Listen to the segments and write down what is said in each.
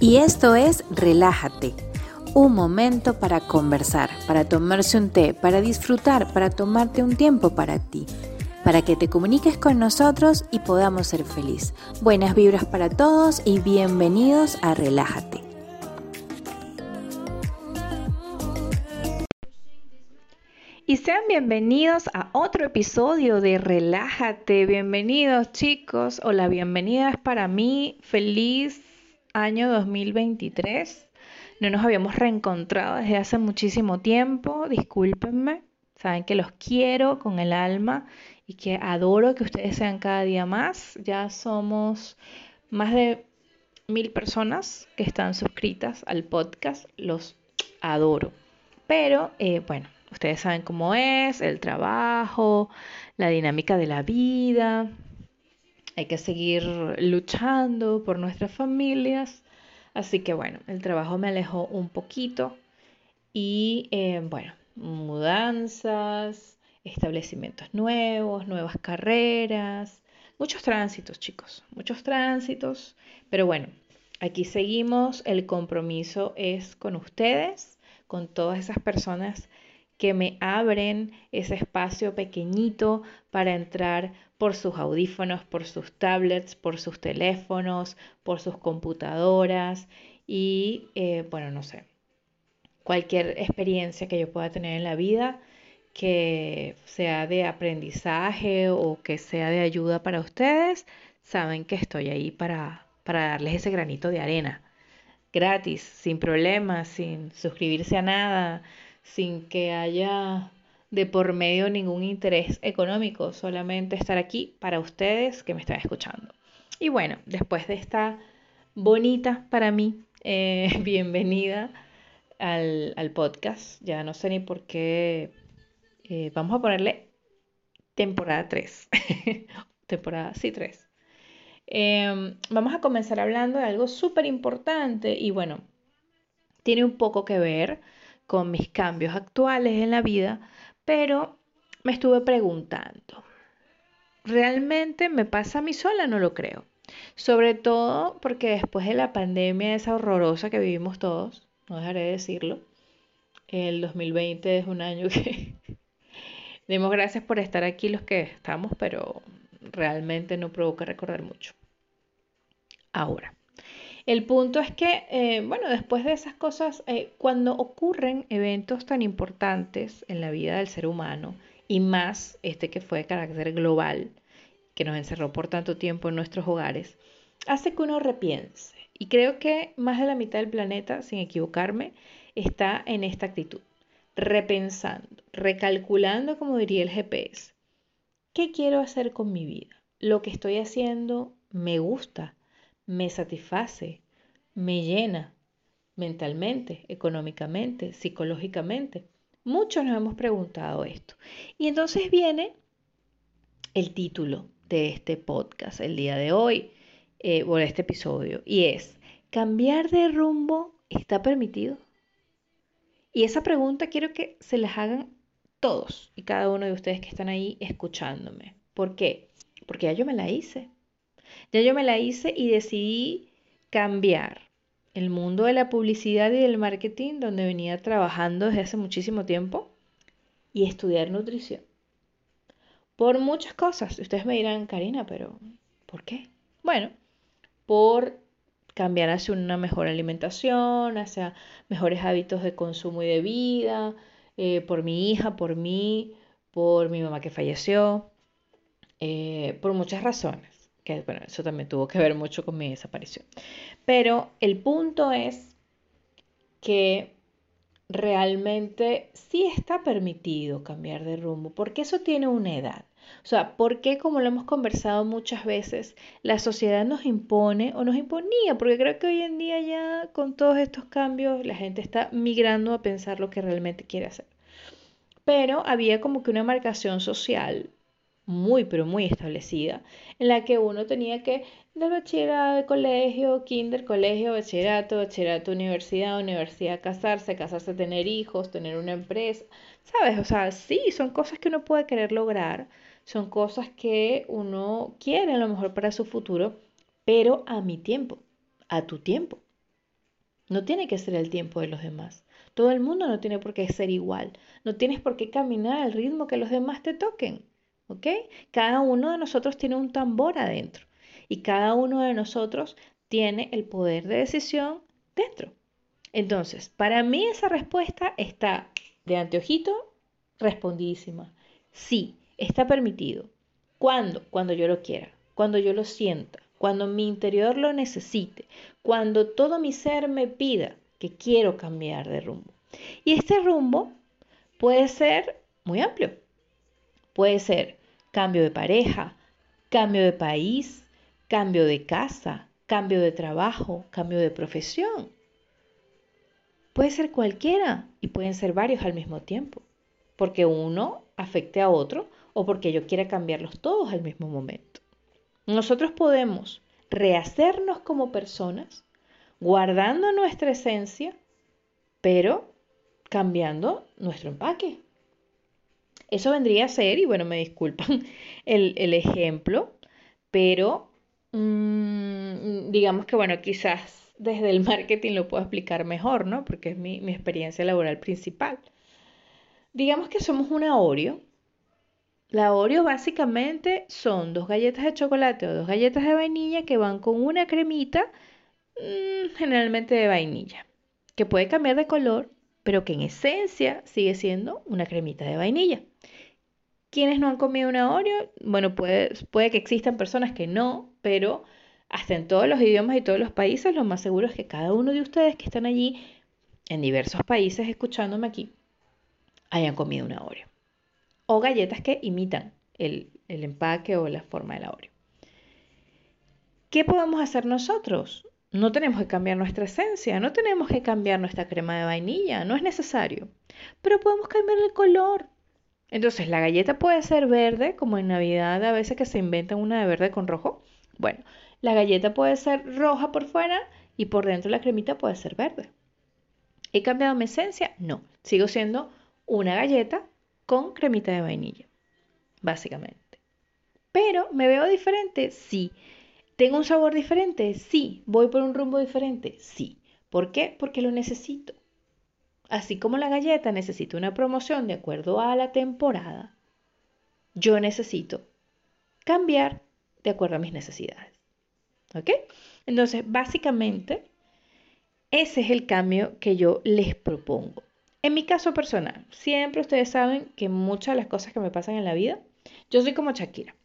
Y esto es Relájate, un momento para conversar, para tomarse un té, para disfrutar, para tomarte un tiempo para ti, para que te comuniques con nosotros y podamos ser feliz. Buenas vibras para todos y bienvenidos a Relájate. Y sean bienvenidos a otro episodio de Relájate. Bienvenidos chicos o la bienvenida es para mí. Feliz año 2023. No nos habíamos reencontrado desde hace muchísimo tiempo. Discúlpenme. Saben que los quiero con el alma y que adoro que ustedes sean cada día más. Ya somos más de mil personas que están suscritas al podcast. Los adoro. Pero eh, bueno Ustedes saben cómo es, el trabajo, la dinámica de la vida. Hay que seguir luchando por nuestras familias. Así que bueno, el trabajo me alejó un poquito. Y eh, bueno, mudanzas, establecimientos nuevos, nuevas carreras, muchos tránsitos, chicos, muchos tránsitos. Pero bueno, aquí seguimos. El compromiso es con ustedes, con todas esas personas que me abren ese espacio pequeñito para entrar por sus audífonos, por sus tablets, por sus teléfonos, por sus computadoras y, eh, bueno, no sé, cualquier experiencia que yo pueda tener en la vida que sea de aprendizaje o que sea de ayuda para ustedes, saben que estoy ahí para, para darles ese granito de arena, gratis, sin problemas, sin suscribirse a nada, sin que haya de por medio ningún interés económico, solamente estar aquí para ustedes que me están escuchando. Y bueno, después de esta bonita para mí eh, bienvenida al, podcast, ya no sé ni por qué, eh, vamos a ponerle temporada 3, temporada, sí, 3. Em, vamos a comenzar hablando de algo súper importante y bueno, tiene un poco que ver con mis cambios actuales en la vida, pero me estuve preguntando, ¿realmente me pasa a mí sola? No lo creo. Sobre todo porque después de la pandemia esa horrorosa que vivimos todos, no dejaré de decirlo, el 2020 es un año que demos gracias por estar aquí los que estamos, pero realmente no provoca recordar mucho. Ahora, el punto es que, eh, bueno, después de esas cosas, eh, cuando ocurren eventos tan importantes en la vida del ser humano, y más este que fue de carácter global, que nos encerró por tanto tiempo en nuestros hogares, hace que uno repiense. Y creo que más de la mitad del planeta, sin equivocarme, está en esta actitud, repensando, recalculando, como diría el GPS. ¿Qué quiero hacer con mi vida? ¿Lo que estoy haciendo me gusta? Me satisface, me llena mentalmente, económicamente, psicológicamente. Muchos nos hemos preguntado esto. Y entonces viene el título de este podcast el día de hoy, eh, de este episodio, y es, ¿cambiar de rumbo está permitido? Y esa pregunta quiero que se las hagan todos y cada uno de ustedes que están ahí escuchándome. ¿Por qué? Porque ya yo me la hice. Ya yo me la hice y decidí cambiar el mundo de la publicidad y del marketing, donde venía trabajando desde hace muchísimo tiempo, y estudiar nutrición. Por muchas cosas. Ustedes me dirán, Karina, pero ¿por qué? Bueno, por cambiar hacia una mejor alimentación, hacia mejores hábitos de consumo y de vida, eh, por mi hija, por mí, por mi mamá que falleció, eh, por muchas razones que bueno, eso también tuvo que ver mucho con mi desaparición. Pero el punto es que realmente sí está permitido cambiar de rumbo, porque eso tiene una edad. O sea, ¿por qué, como lo hemos conversado muchas veces, la sociedad nos impone o nos imponía? Porque creo que hoy en día ya con todos estos cambios la gente está migrando a pensar lo que realmente quiere hacer. Pero había como que una marcación social muy, pero muy establecida, en la que uno tenía que de bachillerato, de colegio, kinder, colegio, bachillerato, bachillerato, universidad, universidad, casarse, casarse, tener hijos, tener una empresa, ¿sabes? O sea, sí, son cosas que uno puede querer lograr, son cosas que uno quiere a lo mejor para su futuro, pero a mi tiempo, a tu tiempo. No tiene que ser el tiempo de los demás. Todo el mundo no tiene por qué ser igual. No tienes por qué caminar al ritmo que los demás te toquen. ¿Ok? Cada uno de nosotros tiene un tambor adentro y cada uno de nosotros tiene el poder de decisión dentro. Entonces, para mí esa respuesta está de anteojito respondidísima. Sí, está permitido. ¿Cuándo? Cuando yo lo quiera, cuando yo lo sienta, cuando mi interior lo necesite, cuando todo mi ser me pida que quiero cambiar de rumbo. Y este rumbo puede ser muy amplio. Puede ser cambio de pareja, cambio de país, cambio de casa, cambio de trabajo, cambio de profesión. Puede ser cualquiera y pueden ser varios al mismo tiempo, porque uno afecte a otro o porque yo quiera cambiarlos todos al mismo momento. Nosotros podemos rehacernos como personas, guardando nuestra esencia, pero cambiando nuestro empaque. Eso vendría a ser, y bueno, me disculpan el, el ejemplo, pero mmm, digamos que bueno, quizás desde el marketing lo puedo explicar mejor, ¿no? Porque es mi, mi experiencia laboral principal. Digamos que somos una Oreo la Oreo básicamente son dos galletas de chocolate o dos galletas de vainilla que van con una cremita, mm, generalmente de vainilla, que puede cambiar de color, pero que en esencia sigue siendo una cremita de vainilla. ¿Quiénes no han comido una Oreo? Bueno, puede, puede que existan personas que no, pero hasta en todos los idiomas y todos los países, lo más seguro es que cada uno de ustedes que están allí en diversos países escuchándome aquí hayan comido una Oreo o galletas que imitan el, empaque o la forma de la Oreo. ¿Qué podemos hacer nosotros? No tenemos que cambiar nuestra esencia, no tenemos que cambiar nuestra crema de vainilla, no es necesario. Pero podemos cambiar el color. Entonces, la galleta puede ser verde, como en Navidad a veces que se inventan una de verde con rojo. Bueno, la galleta puede ser roja por fuera y por dentro la cremita puede ser verde. ¿He cambiado mi esencia? No, sigo siendo una galleta con cremita de vainilla, básicamente. Pero, ¿me veo diferente? Sí. ¿Tengo un sabor diferente? Sí. ¿Voy por un rumbo diferente? Sí. ¿Por qué? Porque lo necesito. Así como la galleta necesita una promoción de acuerdo a la temporada, yo necesito cambiar de acuerdo a mis necesidades. ¿Ok? Entonces, básicamente, ese es el cambio que yo les propongo. En mi caso personal, siempre ustedes saben que muchas de las cosas que me pasan en la vida, yo soy como Shakira,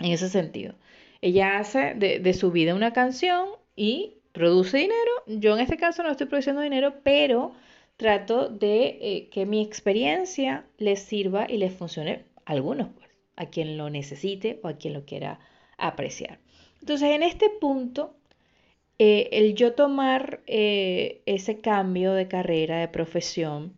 en ese sentido. Ella hace de, su vida una canción y produce dinero. Yo en este caso no estoy produciendo dinero, pero trato de eh, que mi experiencia les sirva y les funcione a algunos, pues, a quien lo necesite o a quien lo quiera apreciar. Entonces, en este punto, eh, el yo tomar eh, ese cambio de carrera, de profesión,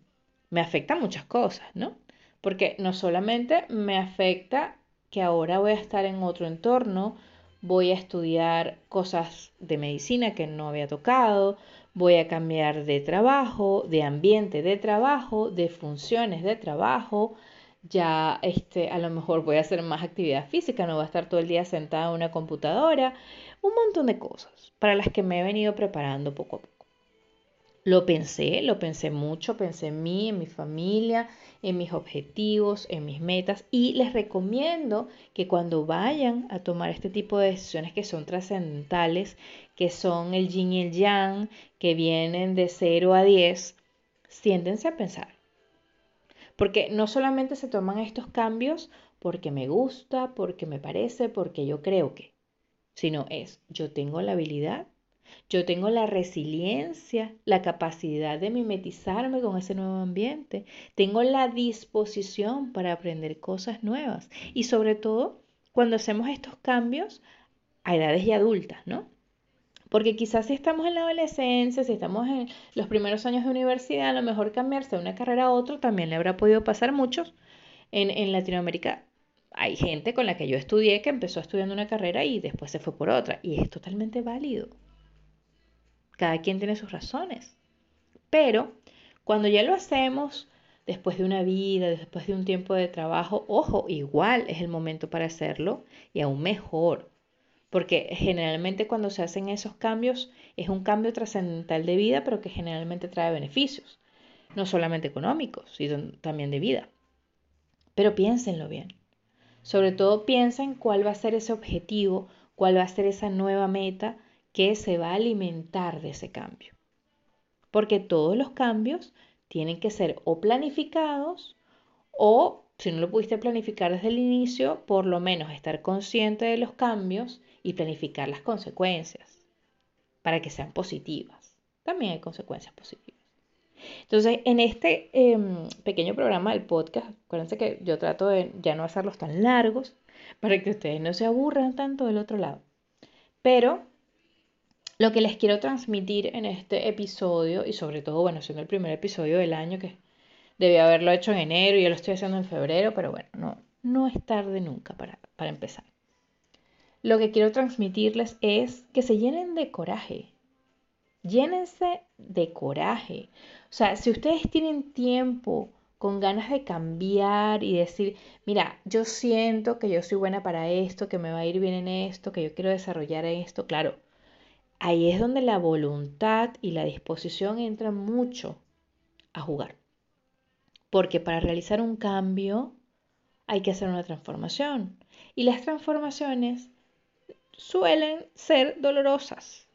me afecta muchas cosas, ¿no? Porque no solamente me afecta que ahora voy a estar en otro entorno, voy a estudiar cosas de medicina que no había tocado, voy a cambiar de trabajo, de ambiente de trabajo, de funciones de trabajo, ya este, a lo mejor voy a hacer más actividad física, no voy a estar todo el día sentada en una computadora, un montón de cosas para las que me he venido preparando poco a poco. Lo pensé, lo pensé mucho, pensé en mí, en mi familia, en mis objetivos, en mis metas y les recomiendo que cuando vayan a tomar este tipo de decisiones que son trascendentales, que son el yin y el yang, que vienen de 0 a 10, siéntense a pensar. Porque no solamente se toman estos cambios porque me gusta, porque me parece, porque yo creo que, sino es, yo tengo la habilidad, yo tengo la resiliencia, la capacidad de mimetizarme con ese nuevo ambiente, tengo la disposición para aprender cosas nuevas y sobre todo cuando hacemos estos cambios a edades ya adultas, ¿no? Porque quizás si estamos en la adolescencia, si estamos en los primeros años de universidad, a lo mejor cambiarse de una carrera a otra también le habrá podido pasar muchos. En, en Latinoamérica hay gente con la que yo estudié que empezó estudiando una carrera y después se fue por otra. Y es totalmente válido. Cada quien tiene sus razones. Pero cuando ya lo hacemos después de una vida, después de un tiempo de trabajo, ojo, igual es el momento para hacerlo y aún mejor porque generalmente cuando se hacen esos cambios es un cambio trascendental de vida, pero que generalmente trae beneficios, no solamente económicos, sino también de vida. Pero piénsenlo bien. Sobre todo piensen cuál va a ser ese objetivo, cuál va a ser esa nueva meta que se va a alimentar de ese cambio. Porque todos los cambios tienen que ser o planificados o, si no lo pudiste planificar desde el inicio, por lo menos estar consciente de los cambios y planificar las consecuencias para que sean positivas. También hay consecuencias positivas. Entonces, en este em, pequeño programa del podcast, acuérdense que yo trato de ya no hacerlos tan largos para que ustedes no se aburran tanto del otro lado. Pero lo que les quiero transmitir en este episodio, y sobre todo, bueno, siendo el primer episodio del año, que debía haberlo hecho en enero y ya lo estoy haciendo en febrero, pero bueno, no, no es tarde nunca para, para empezar lo que quiero transmitirles es que se llenen de coraje. Llénense de coraje. O sea, si ustedes tienen tiempo con ganas de cambiar y decir, mira, yo siento que yo soy buena para esto, que me va a ir bien en esto, que yo quiero desarrollar esto, claro, ahí es donde la voluntad y la disposición entran mucho a jugar. Porque para realizar un cambio hay que hacer una transformación. Y las transformaciones suelen ser dolorosas.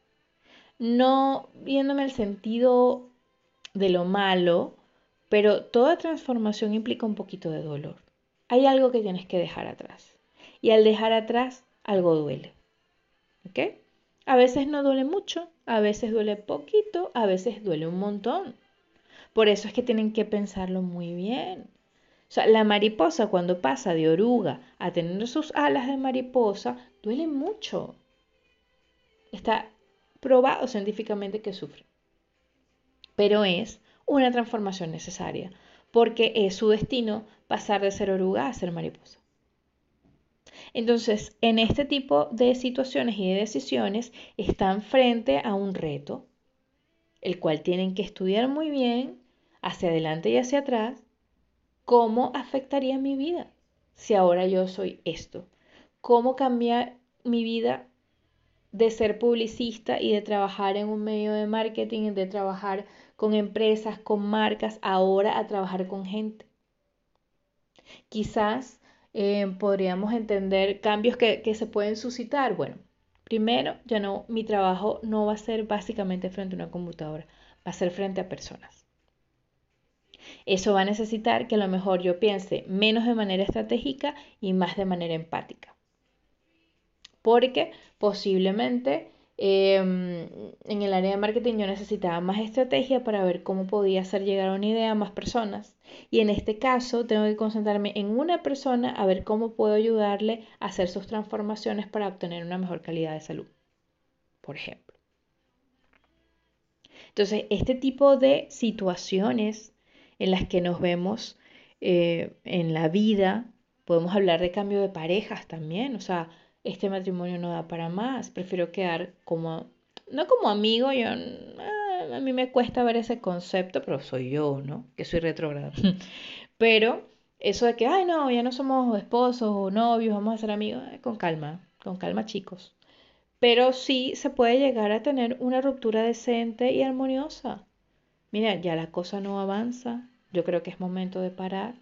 No viéndome el sentido de lo malo, pero toda transformación implica un poquito de dolor. Hay algo que tienes que dejar atrás. Y al dejar atrás, algo duele. ¿Ok? A veces no duele mucho, a veces duele poquito, a veces duele un montón. Por eso es que tienen que pensarlo muy bien. O sea, la mariposa cuando pasa de oruga a tener sus alas de mariposa, duele mucho. Está probado científicamente que sufre. Pero es una transformación necesaria, porque es su destino pasar de ser oruga a ser mariposa. Entonces, en este tipo de situaciones y de decisiones están frente a un reto, el cual tienen que estudiar muy bien, hacia adelante y hacia atrás, ¿Cómo afectaría mi vida si ahora yo soy esto? ¿Cómo cambiar mi vida de ser publicista y de trabajar en un medio de marketing, de trabajar con empresas, con marcas, ahora a trabajar con gente? Quizás eh, podríamos entender cambios que, que se pueden suscitar. Bueno, primero, ya no, mi trabajo no va a ser básicamente frente a una computadora, va a ser frente a personas. Eso va a necesitar que a lo mejor yo piense menos de manera estratégica y más de manera empática. Porque posiblemente em, en el área de marketing yo necesitaba más estrategia para ver cómo podía hacer llegar una idea a más personas. Y en este caso tengo que concentrarme en una persona a ver cómo puedo ayudarle a hacer sus transformaciones para obtener una mejor calidad de salud, por ejemplo. Entonces, este tipo de situaciones en las que nos vemos eh, en la vida. Podemos hablar de cambio de parejas también, o sea, este matrimonio no da para más, prefiero quedar como, no como amigo, yo, ah, a mí me cuesta ver ese concepto, pero soy yo, ¿no? Que soy retrógrado. pero eso de que, ay, no, ya no somos esposos o novios, vamos a ser amigos, eh, con calma, con calma chicos. Pero sí se puede llegar a tener una ruptura decente y armoniosa mira, ya la cosa no avanza, yo creo que es momento de parar.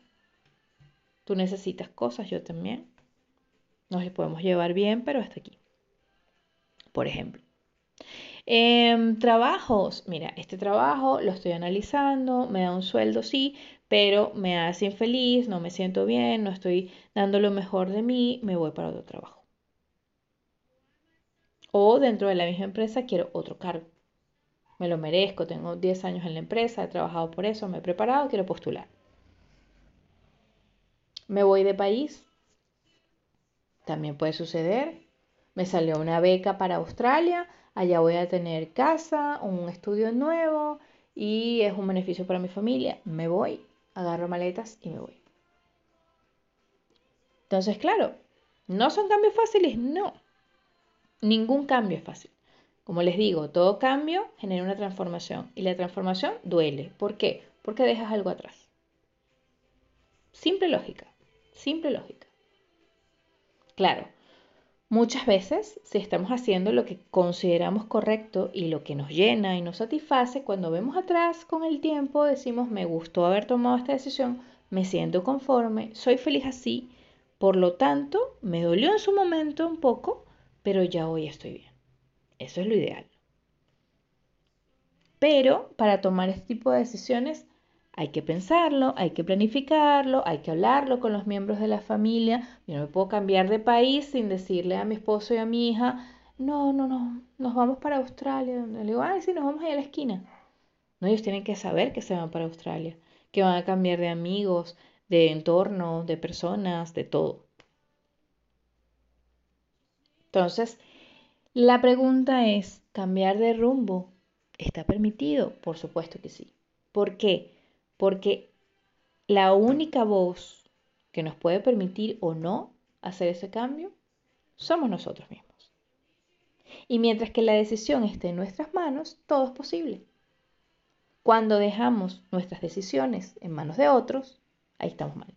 Tú necesitas cosas, yo también. Nos podemos llevar bien, pero hasta aquí. Por ejemplo. Em, trabajos, mira, este trabajo lo estoy analizando, me da un sueldo, sí, pero me hace infeliz, no me siento bien, no estoy dando lo mejor de mí, me voy para otro trabajo. O dentro de la misma empresa quiero otro cargo me lo merezco, tengo 10 años en la empresa, he trabajado por eso, me he preparado, quiero postular. Me voy de país, también puede suceder. Me salió una beca para Australia, allá voy a tener casa, un estudio nuevo y es un beneficio para mi familia. Me voy, agarro maletas y me voy. Entonces, claro, ¿no son cambios fáciles? No. Ningún cambio es fácil. Como les digo, todo cambio genera una transformación y la transformación duele. ¿Por qué? Porque dejas algo atrás. Simple lógica, simple lógica. Claro, Muchas veces, si estamos haciendo lo que consideramos correcto y lo que nos llena y nos satisface, cuando vemos atrás con el tiempo decimos, me gustó haber tomado esta decisión, me siento conforme, soy feliz así, por lo tanto, me dolió en su momento un poco, pero ya hoy estoy bien. Eso es lo ideal. Pero para tomar este tipo de decisiones hay que pensarlo, hay que planificarlo, hay que hablarlo con los miembros de la familia. Yo no me puedo cambiar de país sin decirle a mi esposo y a mi hija, no, no, no, nos vamos para Australia. Le digo, ay, sí, nos vamos ahí a la esquina. No, ellos tienen que saber que se van para Australia, que van a cambiar de amigos, de entorno, de personas, de todo. Entonces, la pregunta es, ¿cambiar de rumbo está permitido? Por supuesto que sí. ¿Por qué? Porque la única voz que nos puede permitir o no hacer ese cambio somos nosotros mismos. Y mientras que la decisión esté en nuestras manos, todo es posible. Cuando dejamos nuestras decisiones en manos de otros, ahí estamos mal.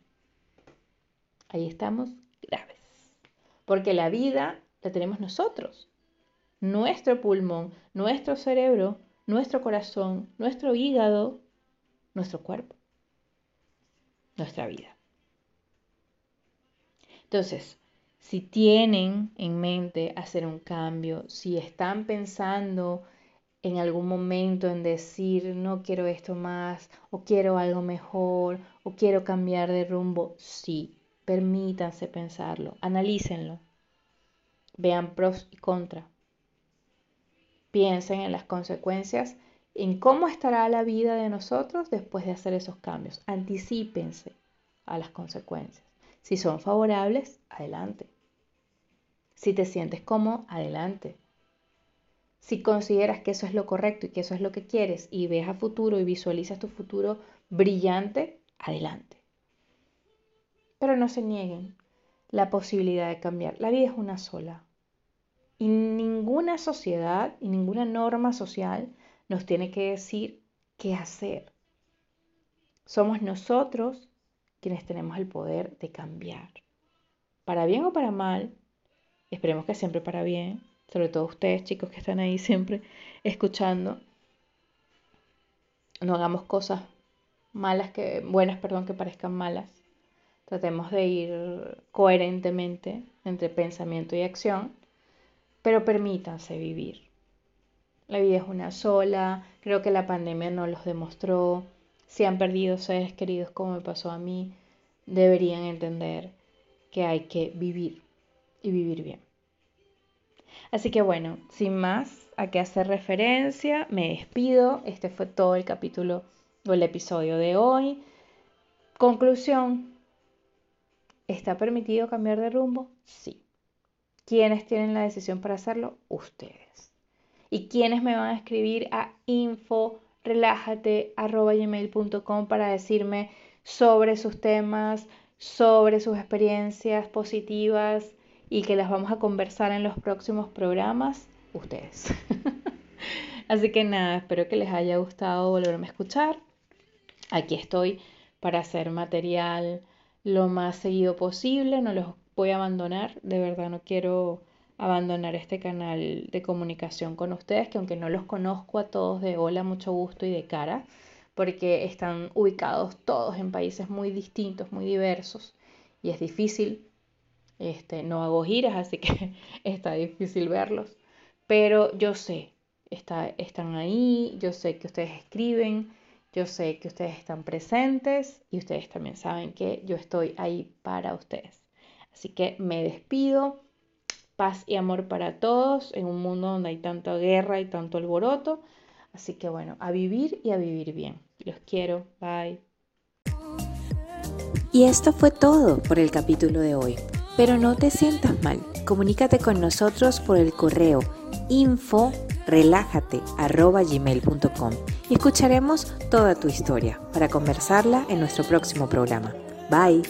Ahí estamos graves. Porque la vida la tenemos nosotros. Nuestro pulmón, nuestro cerebro, nuestro corazón, nuestro hígado, nuestro cuerpo, nuestra vida. Entonces, si tienen en mente hacer un cambio, si están pensando en algún momento en decir no quiero esto más o quiero algo mejor o quiero cambiar de rumbo, sí, permítanse pensarlo, analícenlo, vean pros y contras, piensen en las consecuencias en cómo estará la vida de nosotros después de hacer esos cambios. Anticípense a las consecuencias. Si son favorables, adelante. Si te sientes cómodo, adelante. Si consideras que eso es lo correcto y que eso es lo que quieres y ves a futuro y visualizas tu futuro brillante, adelante. Pero no se nieguen la posibilidad de cambiar. La vida es una sola. Y ninguna sociedad y ninguna norma social nos tiene que decir qué hacer. Somos nosotros quienes tenemos el poder de cambiar. Para bien o para mal, esperemos que siempre para bien, sobre todo ustedes chicos que están ahí siempre escuchando, no hagamos cosas malas que buenas, perdón, que parezcan malas. Tratemos de ir coherentemente entre pensamiento y acción, pero permítanse vivir. La vida es una sola, creo que la pandemia nos los demostró. Si han perdido seres queridos como me pasó a mí, deberían entender que hay que vivir y vivir bien. Así que bueno, sin más a qué hacer referencia, me despido. Este fue todo el capítulo o el episodio de hoy. Conclusión, ¿está permitido cambiar de rumbo? Sí. ¿Quiénes tienen la decisión para hacerlo? Ustedes y quienes me van a escribir a info.relájate.gmail.com para decirme sobre sus temas, sobre sus experiencias positivas y que las vamos a conversar en los próximos programas, ustedes. Así que nada, espero que les haya gustado volverme a escuchar. Aquí estoy para hacer material lo más seguido posible, no los voy a abandonar, de verdad no quiero abandonar este canal de comunicación con ustedes, que aunque no los conozco a todos de hola, mucho gusto y de cara, porque están ubicados todos en países muy distintos, muy diversos, y es difícil, este, no hago giras, así que está difícil verlos, pero yo sé, está, están ahí, yo sé que ustedes escriben, yo sé que ustedes están presentes y ustedes también saben que yo estoy ahí para ustedes. Así que me despido paz y amor para todos en un mundo donde hay tanta guerra y tanto alboroto. Así que bueno, a vivir y a vivir bien. Los quiero. Bye. Y esto fue todo por el capítulo de hoy. Pero no te sientas mal. Comunícate con nosotros por el correo info gmail.com y escucharemos toda tu historia para conversarla en nuestro próximo programa. Bye.